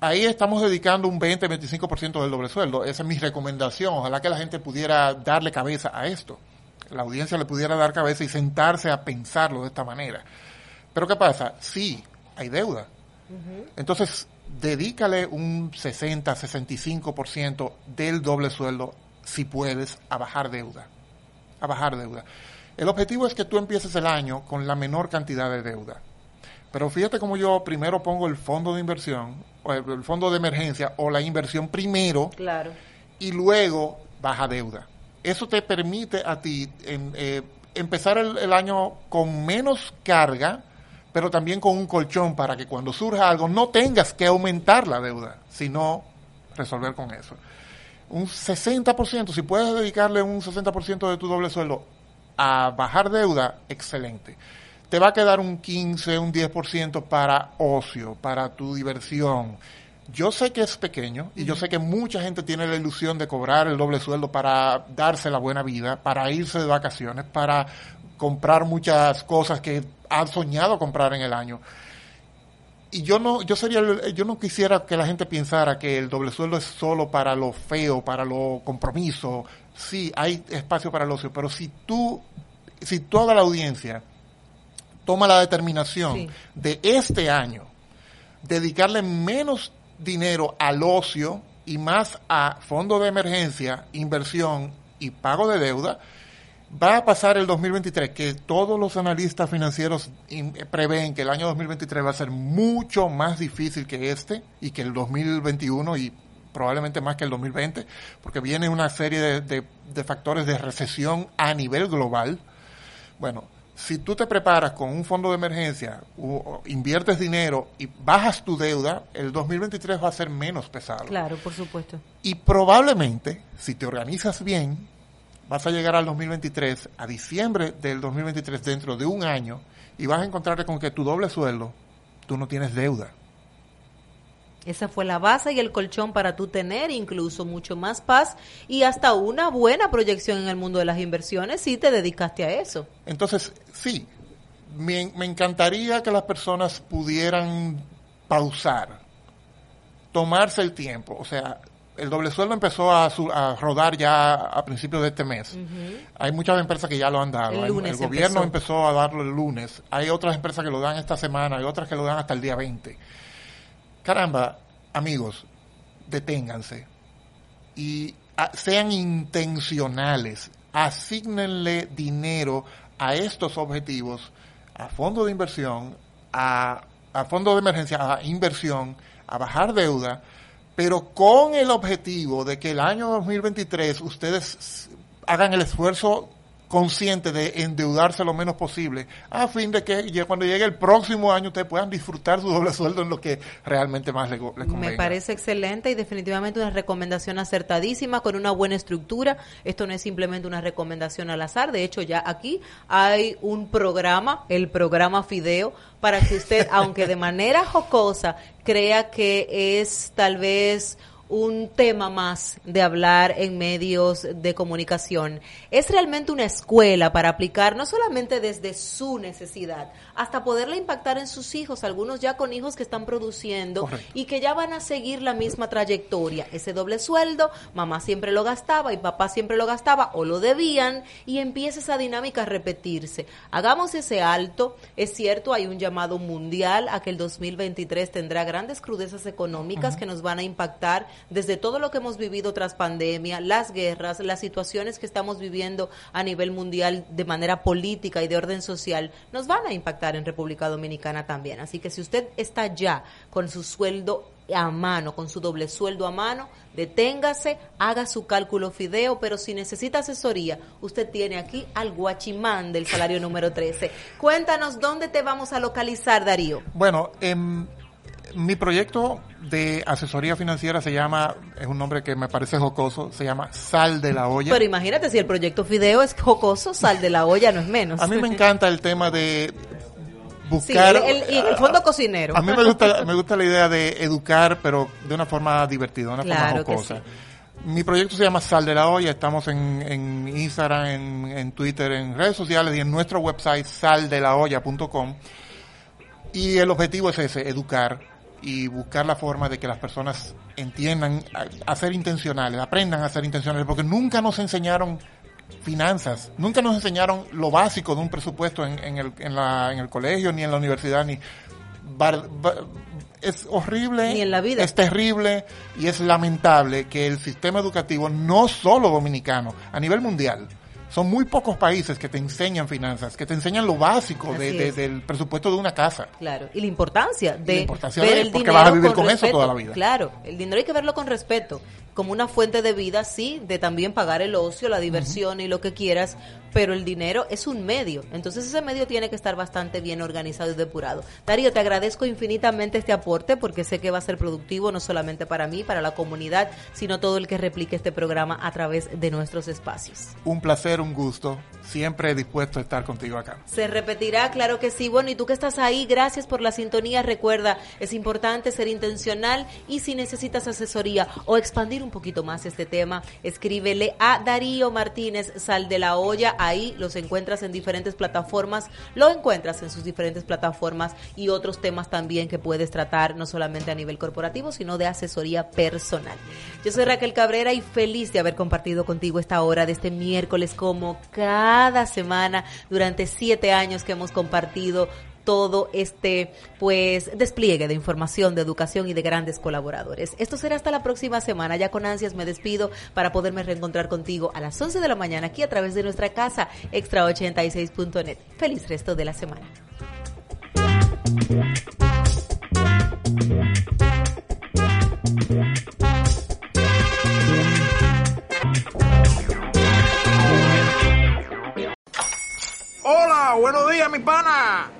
ahí estamos dedicando un 20-25% del doble sueldo. Esa es mi recomendación. Ojalá que la gente pudiera darle cabeza a esto. La audiencia le pudiera dar cabeza y sentarse a pensarlo de esta manera. Pero ¿qué pasa? Sí, hay deuda. Entonces, dedícale un 60-65% del doble sueldo, si puedes, a bajar deuda. A bajar deuda. El objetivo es que tú empieces el año con la menor cantidad de deuda. Pero fíjate cómo yo primero pongo el fondo de inversión, o el, fondo de emergencia, o la inversión primero, Claro. y luego baja deuda. Eso te permite a ti en, eh, empezar el, el año con menos carga, pero también con un colchón para que cuando surja algo no tengas que aumentar la deuda, sino resolver con eso. Un 60%, si puedes dedicarle un 60% de tu doble sueldo a bajar deuda, excelente. Te va a quedar un 15, un 10% para ocio, para tu diversión. Yo sé que es pequeño y yo sé que mucha gente tiene la ilusión de cobrar el doble sueldo para darse la buena vida, para irse de vacaciones, para comprar muchas cosas que han soñado comprar en el año. Y yo no, yo sería, el- yo no quisiera que la gente pensara que el doble sueldo es solo para lo feo, para lo compromiso. Sí, hay espacio para el ocio, pero si tú, si toda la audiencia toma la determinación Sí. de este año dedicarle menos dinero al ocio y más a fondo de emergencia, inversión y pago de deuda, va a pasar el 2023, que todos los analistas financieros in- prevén que el año 2023 va a ser mucho más difícil que este y que el 2021 y probablemente más que el 2020, porque viene una serie de, de- de factores de recesión a nivel global. Bueno, si tú te preparas con un fondo de emergencia, o inviertes dinero y bajas tu deuda, el 2023 va a ser menos pesado. Claro, por supuesto. Y probablemente, si te organizas bien, vas a llegar al 2023, a diciembre del 2023, dentro de un año, y vas a encontrarte con que tu doble sueldo, tú no tienes deuda. Esa fue la base y el colchón para tú tener incluso mucho más paz y hasta una buena proyección en el mundo de las inversiones si te dedicaste a eso. Entonces, sí, me, me encantaría que las personas pudieran pausar, tomarse el tiempo. O sea, el doble sueldo empezó a, su- a rodar ya a principios de este mes. Hay muchas empresas que ya lo han dado. El gobierno empezó. empezó a darlo el lunes. Hay otras empresas que lo dan esta semana, hay otras que lo dan hasta el día 20. Caramba, amigos, deténganse y sean intencionales, asignenle dinero a estos objetivos, a fondo de inversión, a, a fondo de emergencia, a inversión, a bajar deuda, pero con el objetivo de que el año 2023 ustedes hagan el esfuerzo consciente de endeudarse lo menos posible, a fin de que cuando llegue el próximo año ustedes puedan disfrutar su doble sueldo en lo que realmente más les, les convenga. Me parece excelente y definitivamente una recomendación acertadísima con una buena estructura. Esto no es simplemente una recomendación al azar. De hecho, ya aquí hay un programa, el programa Fideo, para que usted, aunque de manera jocosa, crea que es tal vez un tema más de hablar en medios de comunicación. Es realmente una escuela para aplicar no solamente desde su necesidad, hasta poderla impactar en sus hijos, algunos ya con hijos que están produciendo Correcto. y que ya van a seguir la misma trayectoria. Ese doble sueldo, mamá siempre lo gastaba y papá siempre lo gastaba o lo debían y empieza esa dinámica a repetirse. Hagamos ese alto. Es cierto, hay un llamado mundial a que el 2023 tendrá grandes crudezas económicas que nos van a impactar desde todo lo que hemos vivido tras pandemia, las guerras, las situaciones que estamos viviendo a nivel mundial de manera política y de orden social, nos van a impactar en República Dominicana también. Así que si usted está ya con su sueldo a mano, con su doble sueldo a mano, deténgase, haga su cálculo fideo, pero si necesita asesoría, usted tiene aquí al guachimán del salario número 13. Cuéntanos dónde te vamos a localizar, Darío. Bueno, em, mi proyecto de asesoría financiera se llama, es un nombre que me parece jocoso, se llama Sal de la Olla. Pero imagínate, si el proyecto fideo es jocoso, sal de la olla no es menos. A mí me encanta el tema de Sí, buscar... el, el- y el fondo cocinero. A mí me gusta, me gusta la idea de educar, pero de una forma divertida, de una Claro forma que jocosa. sí. Mi proyecto se llama Sal de la Olla, estamos en, en Instagram, en, en Twitter, en redes sociales y en nuestro website saldelaolla.com. Y el objetivo es ese, educar y buscar la forma de que las personas entiendan a, a ser intencionales, aprendan a ser intencionales, porque nunca nos enseñaron finanzas, nunca nos enseñaron lo básico de un presupuesto en, en el, en, la, en el colegio, ni en la universidad, ni... bar- es horrible, Ni en la vida. es terrible y es lamentable que el sistema educativo, no solo dominicano, a nivel mundial, son muy pocos países que te enseñan finanzas, que te enseñan lo básico de- de- del presupuesto de una casa. Claro, y la importancia de la importancia ver de- el porque vas a vivir con eso toda la vida. Claro, el dinero hay que verlo con respeto. como una fuente de vida, sí, de también pagar el ocio, la diversión y lo que quieras, pero el dinero es un medio. Entonces ese medio tiene que estar bastante bien organizado y depurado. Darío, te agradezco infinitamente este aporte porque sé que va a ser productivo no solamente para mí, para la comunidad, sino todo el que replique este programa a través de nuestros espacios. Un placer, un gusto. Siempre dispuesto a estar contigo acá. Se repetirá, claro que sí. Bueno, y tú que estás ahí, gracias por la sintonía. Recuerda, es importante ser intencional y si necesitas asesoría o expandir un poquito más este tema, escríbele a Darío Martínez Sal de la Olla. Ahí los encuentras en diferentes plataformas, lo encuentras en sus diferentes plataformas y otros temas también que puedes tratar, no solamente a nivel corporativo, sino de asesoría personal. Yo soy Raquel Cabrera y feliz de haber compartido contigo esta hora de este miércoles como cada semana durante siete años que hemos compartido todo este pues despliegue de información, de educación y de grandes colaboradores. Esto será hasta la próxima semana. Ya con ansias me despido para poderme reencontrar contigo a las 11 de la mañana aquí a través de nuestra casa extra86.net. Feliz resto de la semana. Hola, buenos días, mi pana.